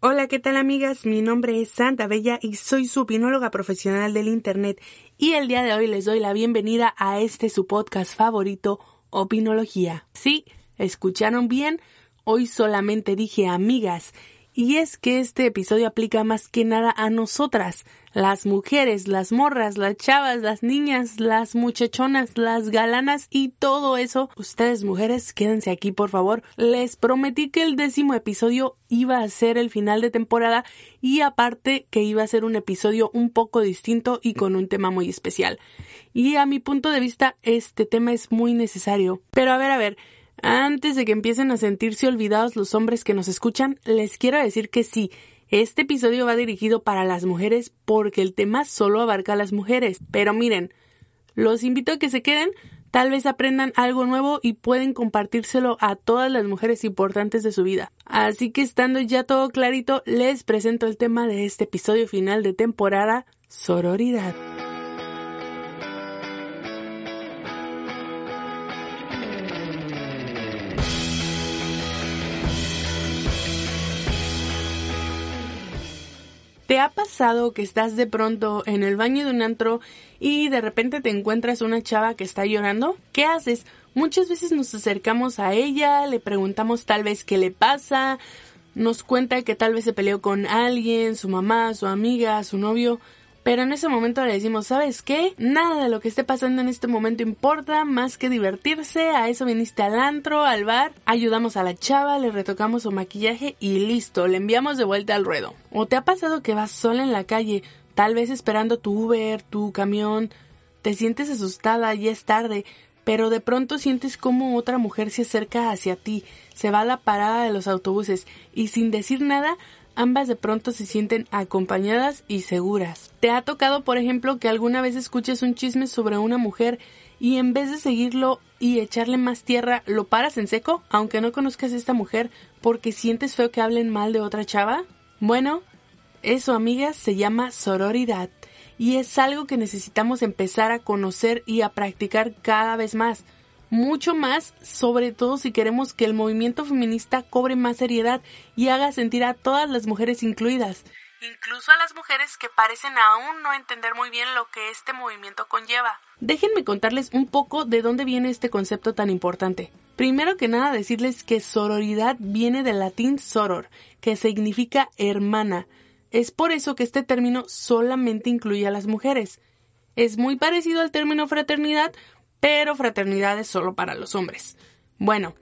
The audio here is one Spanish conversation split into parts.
Hola, ¿qué tal amigas? Mi nombre es Santa Bella y soy su opinóloga profesional del Internet y el día de hoy les doy la bienvenida a este su podcast favorito, Opinología. Sí, escucharon bien, hoy solamente dije amigas y es que este episodio aplica más que nada a nosotras, las mujeres, las morras, las chavas, las niñas, las muchachonas, las galanas y todo eso. Ustedes mujeres, quédense aquí por favor. Les prometí que el décimo episodio iba a ser el final de temporada y aparte que iba a ser un episodio un poco distinto y con un tema muy especial. Y a mi punto de vista este tema es muy necesario. Pero a ver, a ver, antes de que empiecen a sentirse olvidados los hombres que nos escuchan, les quiero decir que sí, este episodio va dirigido para las mujeres porque el tema solo abarca a las mujeres. Pero miren, los invito a que se queden, tal vez aprendan algo nuevo y pueden compartírselo a todas las mujeres importantes de su vida. Así que estando ya todo clarito, les presento el tema de este episodio final de temporada, sororidad. ¿Te ha pasado que estás de pronto en el baño de un antro y de repente te encuentras una chava que está llorando? ¿Qué haces? Muchas veces nos acercamos a ella, le preguntamos tal vez qué le pasa, nos cuenta que tal vez se peleó con alguien, su mamá, su amiga, su novio, pero en ese momento le decimos, ¿sabes qué? Nada de lo que esté pasando en este momento importa más que divertirse, a eso viniste al antro, al bar, ayudamos a la chava, le retocamos su maquillaje y listo, le enviamos de vuelta al ruedo. ¿O te ha pasado que vas sola en la calle, tal vez esperando tu Uber, tu camión, te sientes asustada, y es tarde, pero de pronto sientes como otra mujer se acerca hacia ti, se va a la parada de los autobuses y sin decir nada ambas de pronto se sienten acompañadas y seguras. ¿Te ha tocado, por ejemplo, que alguna vez escuches un chisme sobre una mujer y en vez de seguirlo y echarle más tierra, lo paras en seco, aunque no conozcas a esta mujer, porque sientes feo que hablen mal de otra chava? Bueno, eso, amigas, se llama sororidad y es algo que necesitamos empezar a conocer y a practicar cada vez más mucho más, sobre todo si queremos que el movimiento feminista cobre más seriedad y haga sentir a todas las mujeres incluidas, incluso a las mujeres que parecen aún no entender muy bien lo que este movimiento conlleva. Déjenme contarles un poco de dónde viene este concepto tan importante. Primero que nada decirles que sororidad viene del latín soror, que significa hermana. Es por eso que este término solamente incluye a las mujeres. Es muy parecido al término fraternidad, pero fraternidad es solo para los hombres. Bueno,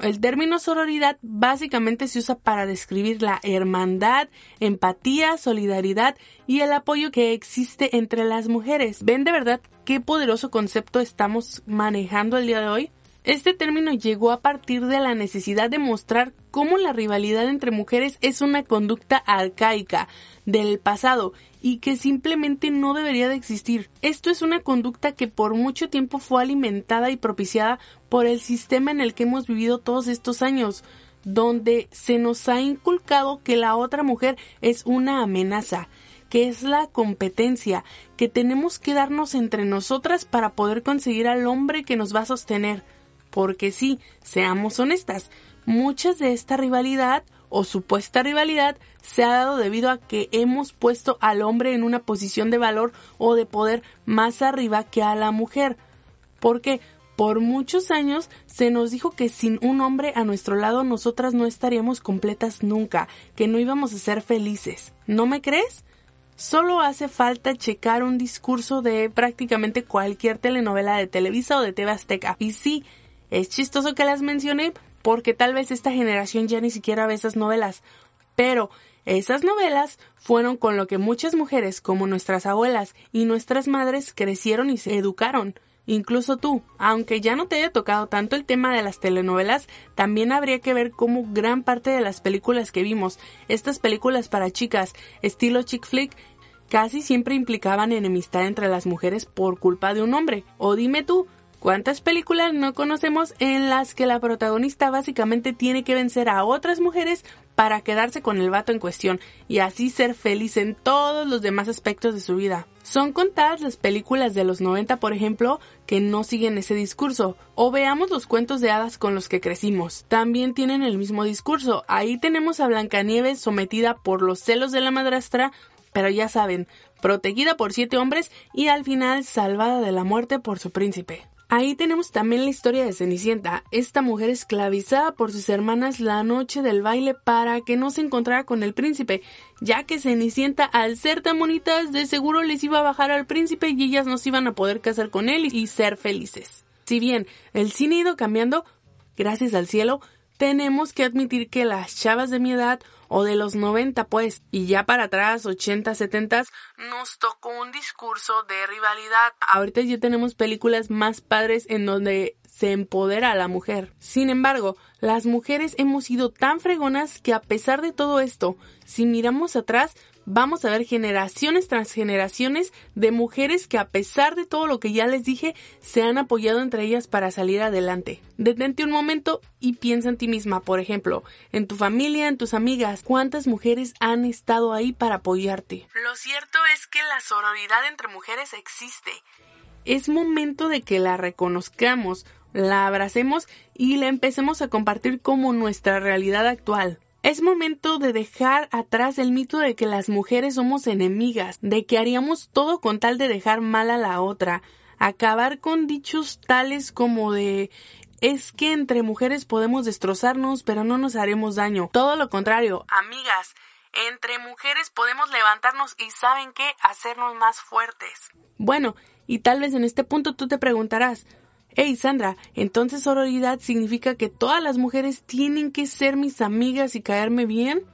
el término sororidad básicamente se usa para describir la hermandad, empatía, solidaridad y el apoyo que existe entre las mujeres. ¿Ven de verdad qué poderoso concepto estamos manejando el día de hoy? Este término llegó a partir de la necesidad de mostrar cómo la rivalidad entre mujeres es una conducta arcaica del pasado y que simplemente no debería de existir. Esto es una conducta que por mucho tiempo fue alimentada y propiciada por el sistema en el que hemos vivido todos estos años, donde se nos ha inculcado que la otra mujer es una amenaza, que es la competencia, que tenemos que darnos entre nosotras para poder conseguir al hombre que nos va a sostener. Porque sí, seamos honestas, muchas de esta rivalidad o supuesta rivalidad se ha dado debido a que hemos puesto al hombre en una posición de valor o de poder más arriba que a la mujer. Porque por muchos años se nos dijo que sin un hombre a nuestro lado nosotras no estaríamos completas nunca, que no íbamos a ser felices. ¿No me crees? Solo hace falta checar un discurso de prácticamente cualquier telenovela de Televisa o de TV Azteca. Y sí, es chistoso que las mencioné porque tal vez esta generación ya ni siquiera ve esas novelas, pero esas novelas fueron con lo que muchas mujeres como nuestras abuelas y nuestras madres crecieron y se educaron. Incluso tú, aunque ya no te haya tocado tanto el tema de las telenovelas, también habría que ver cómo gran parte de las películas que vimos, estas películas para chicas, estilo chick flick, casi siempre implicaban enemistad entre las mujeres por culpa de un hombre. O dime tú, ¿Cuántas películas no conocemos en las que la protagonista básicamente tiene que vencer a otras mujeres para quedarse con el vato en cuestión y así ser feliz en todos los demás aspectos de su vida? Son contadas las películas de los 90, por ejemplo, que no siguen ese discurso. O veamos los cuentos de hadas con los que crecimos. También tienen el mismo discurso. Ahí tenemos a Blancanieves sometida por los celos de la madrastra, pero ya saben, protegida por siete hombres y al final salvada de la muerte por su príncipe. Ahí tenemos también la historia de Cenicienta, esta mujer esclavizada por sus hermanas la noche del baile para que no se encontrara con el príncipe, ya que Cenicienta al ser tan bonitas de seguro les iba a bajar al príncipe y ellas no se iban a poder casar con él y ser felices. Si bien el cine ha ido cambiando, gracias al cielo, tenemos que admitir que las chavas de mi edad o de los 90 pues, y ya para atrás, 80, 70, nos tocó un discurso de rivalidad. Ahorita ya tenemos películas más padres en donde se empodera a la mujer. Sin embargo, las mujeres hemos sido tan fregonas que a pesar de todo esto, si miramos atrás, vamos a ver generaciones tras generaciones de mujeres que a pesar de todo lo que ya les dije, se han apoyado entre ellas para salir adelante. Detente un momento y piensa en ti misma, por ejemplo, en tu familia, en tus amigas, cuántas mujeres han estado ahí para apoyarte. Lo cierto es que la sororidad entre mujeres existe. Es momento de que la reconozcamos, la abracemos y la empecemos a compartir como nuestra realidad actual. Es momento de dejar atrás el mito de que las mujeres somos enemigas, de que haríamos todo con tal de dejar mal a la otra, acabar con dichos tales como de es que entre mujeres podemos destrozarnos pero no nos haremos daño. Todo lo contrario, amigas, entre mujeres podemos levantarnos y saben qué, hacernos más fuertes. Bueno, y tal vez en este punto tú te preguntarás, Hey Sandra, entonces sororidad significa que todas las mujeres tienen que ser mis amigas y caerme bien?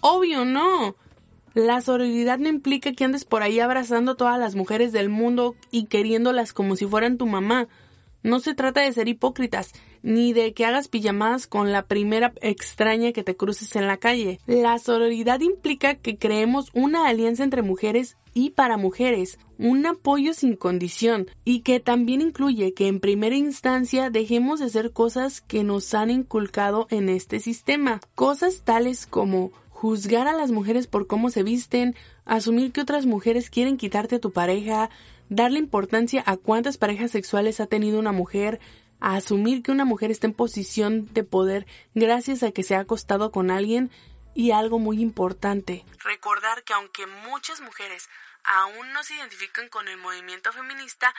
Obvio no. La sororidad no implica que andes por ahí abrazando a todas las mujeres del mundo y queriéndolas como si fueran tu mamá. No se trata de ser hipócritas, ni de que hagas pijamadas con la primera extraña que te cruces en la calle. La sororidad implica que creemos una alianza entre mujeres y para mujeres, un apoyo sin condición y que también incluye que en primera instancia dejemos de hacer cosas que nos han inculcado en este sistema, cosas tales como juzgar a las mujeres por cómo se visten, asumir que otras mujeres quieren quitarte a tu pareja, darle importancia a cuántas parejas sexuales ha tenido una mujer, a asumir que una mujer está en posición de poder gracias a que se ha acostado con alguien y algo muy importante, recordar que aunque muchas mujeres aún no se identifican con el movimiento feminista,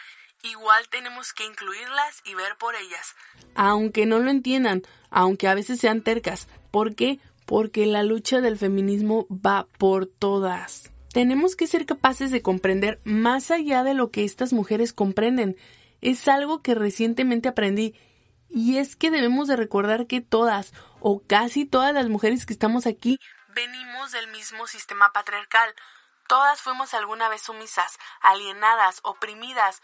igual tenemos que incluirlas y ver por ellas. Aunque no lo entiendan, aunque a veces sean tercas. ¿Por qué? Porque la lucha del feminismo va por todas. Tenemos que ser capaces de comprender más allá de lo que estas mujeres comprenden. Es algo que recientemente aprendí y es que debemos de recordar que todas o casi todas las mujeres que estamos aquí venimos del mismo sistema patriarcal. Todas fuimos alguna vez sumisas, alienadas, oprimidas.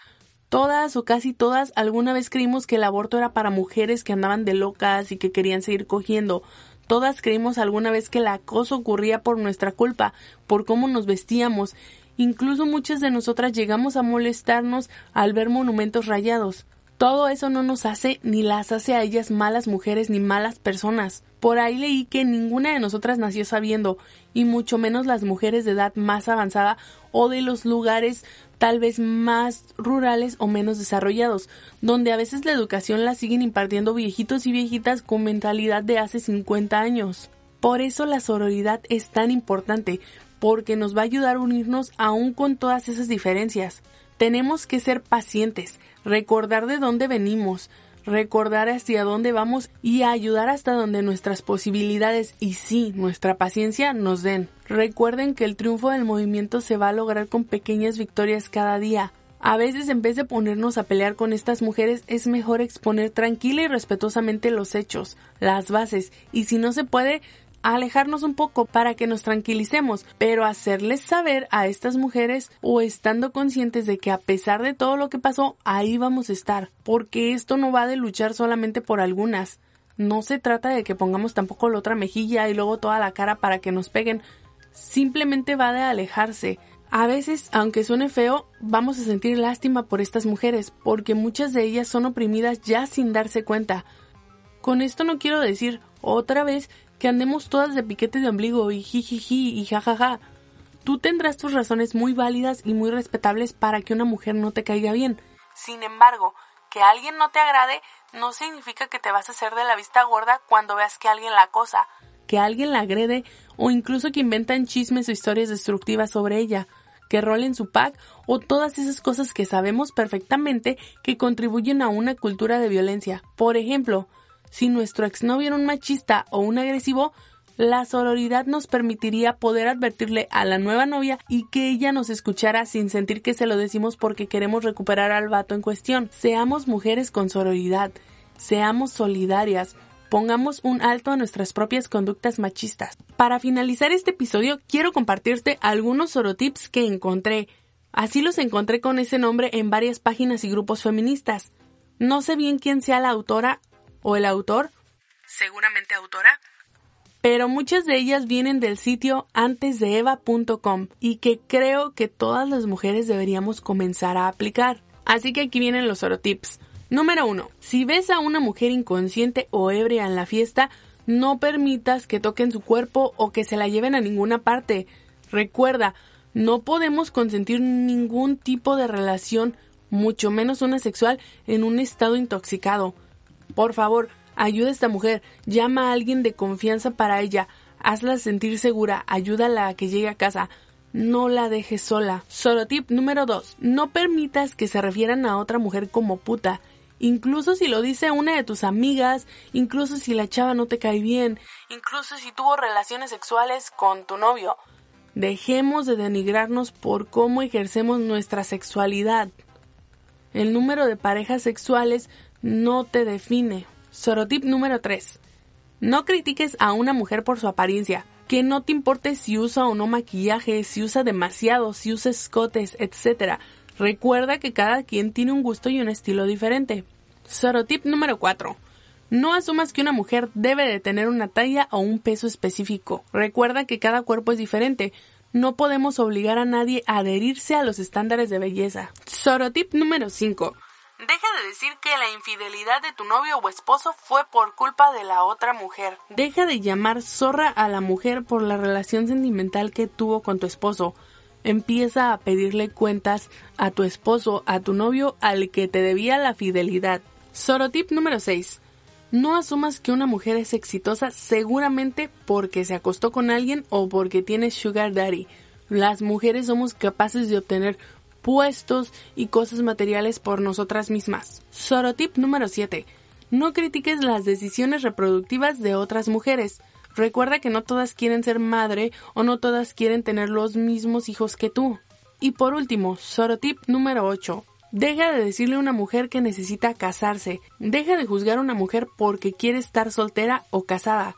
Todas o casi todas alguna vez creímos que el aborto era para mujeres que andaban de locas y que querían seguir cogiendo. Todas creímos alguna vez que el acoso ocurría por nuestra culpa, por cómo nos vestíamos. Incluso muchas de nosotras llegamos a molestarnos al ver monumentos rayados. Todo eso no nos hace ni las hace a ellas malas mujeres ni malas personas. Por ahí leí que ninguna de nosotras nació sabiendo, y mucho menos las mujeres de edad más avanzada o de los lugares tal vez más rurales o menos desarrollados, donde a veces la educación la siguen impartiendo viejitos y viejitas con mentalidad de hace 50 años. Por eso la sororidad es tan importante, porque nos va a ayudar a unirnos aún con todas esas diferencias. Tenemos que ser pacientes, recordar de dónde venimos, recordar hacia dónde vamos y ayudar hasta donde nuestras posibilidades y sí, nuestra paciencia nos den. Recuerden que el triunfo del movimiento se va a lograr con pequeñas victorias cada día. A veces en vez de ponernos a pelear con estas mujeres es mejor exponer tranquila y respetuosamente los hechos, las bases, y si no se puede, alejarnos un poco para que nos tranquilicemos, pero hacerles saber a estas mujeres o estando conscientes de que a pesar de todo lo que pasó, ahí vamos a estar, porque esto no va de luchar solamente por algunas. No se trata de que pongamos tampoco la otra mejilla y luego toda la cara para que nos peguen. Simplemente va de alejarse, A veces, aunque suene feo, vamos a sentir lástima por estas mujeres, porque muchas de ellas son oprimidas ya sin darse cuenta. Con esto no quiero decir, otra vez, que andemos todas de piquete de ombligo y jijiji y jajaja. Tú tendrás tus razones muy válidas y muy respetables para que una mujer no te caiga bien. Sin embargo, que alguien no te agrade no significa que te vas a hacer de la vista gorda cuando veas que alguien la acosa, que alguien la agrede o incluso que inventan chismes o historias destructivas sobre ella que rolen su pack o todas esas cosas que sabemos perfectamente que contribuyen a una cultura de violencia. Por ejemplo, si nuestro exnovio era un machista o un agresivo, la sororidad nos permitiría poder advertirle a la nueva novia y que ella nos escuchara sin sentir que se lo decimos porque queremos recuperar al vato en cuestión. Seamos mujeres con sororidad, seamos solidarias, pongamos un alto a nuestras propias conductas machistas. Para finalizar este episodio, quiero compartirte algunos sorotips que encontré. Así los encontré con ese nombre en varias páginas y grupos feministas. No sé bien quién sea la autora o el autor, seguramente autora, pero muchas de ellas vienen del sitio antesdeeva.com y que creo que todas las mujeres deberíamos comenzar a aplicar. Así que aquí vienen los sorotips. Número 1. Si ves a una mujer inconsciente o ebria en la fiesta, no permitas que toquen su cuerpo o que se la lleven a ninguna parte. Recuerda, no podemos consentir ningún tipo de relación, mucho menos una sexual, en un estado intoxicado. Por favor, ayuda a esta mujer, llama a alguien de confianza para ella, hazla sentir segura, ayúdala a que llegue a casa. No la dejes sola. Solo tip número 2. No permitas que se refieran a otra mujer como puta incluso si lo dice una de tus amigas, incluso si la chava no te cae bien, incluso si tuvo relaciones sexuales con tu novio. Dejemos de denigrarnos por cómo ejercemos nuestra sexualidad. El número de parejas sexuales no te define. Sorotip número 3. No critiques a una mujer por su apariencia. Que no te importe si usa o no maquillaje, si usa demasiado, si usa escotes, etc. Recuerda que cada quien tiene un gusto y un estilo diferente. Sorotip número 4. No asumas que una mujer debe de tener una talla o un peso específico. Recuerda que cada cuerpo es diferente. No podemos obligar a nadie a adherirse a los estándares de belleza. Sorotip número 5. De decir que la infidelidad de tu novio o esposo fue por culpa de la otra mujer. Deja de llamar zorra a la mujer por la relación sentimental que tuvo con tu esposo empieza a pedirle cuentas a tu esposo, a tu novio, al que te debía la fidelidad. Sorotip número 6. No asumas que una mujer es exitosa seguramente porque se acostó con alguien o porque tiene sugar daddy. Las mujeres somos capaces de obtener puestos y cosas materiales por nosotras mismas. Sorotip número 7. No critiques las decisiones reproductivas de otras mujeres. Recuerda que no todas quieren ser madre o no todas quieren tener los mismos hijos que tú. Y por último, sorotip número 8. Deja de decirle a una mujer que necesita casarse. Deja de juzgar a una mujer porque quiere estar soltera o casada.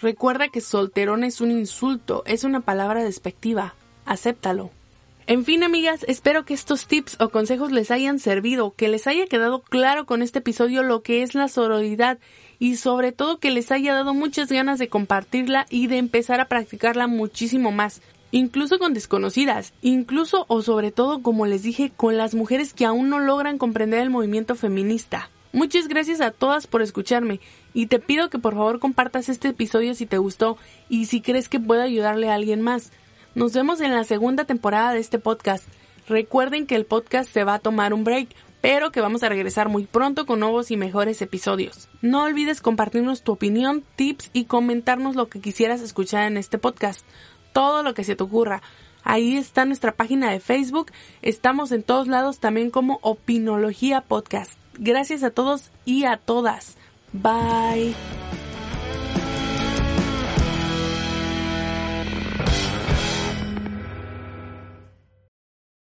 Recuerda que solterón es un insulto, es una palabra despectiva. Acéptalo. En fin, amigas, espero que estos tips o consejos les hayan servido, que les haya quedado claro con este episodio lo que es la sororidad y sobre todo que les haya dado muchas ganas de compartirla y de empezar a practicarla muchísimo más, incluso con desconocidas, incluso o sobre todo, como les dije, con las mujeres que aún no logran comprender el movimiento feminista. Muchas gracias a todas por escucharme y te pido que por favor compartas este episodio si te gustó y si crees que pueda ayudarle a alguien más. Nos vemos en la segunda temporada de este podcast. Recuerden que el podcast se va a tomar un break pero que vamos a regresar muy pronto con nuevos y mejores episodios. No olvides compartirnos tu opinión, tips y comentarnos lo que quisieras escuchar en este podcast, todo lo que se te ocurra. Ahí está nuestra página de Facebook, estamos en todos lados también como Opinología Podcast. Gracias a todos y a todas. Bye.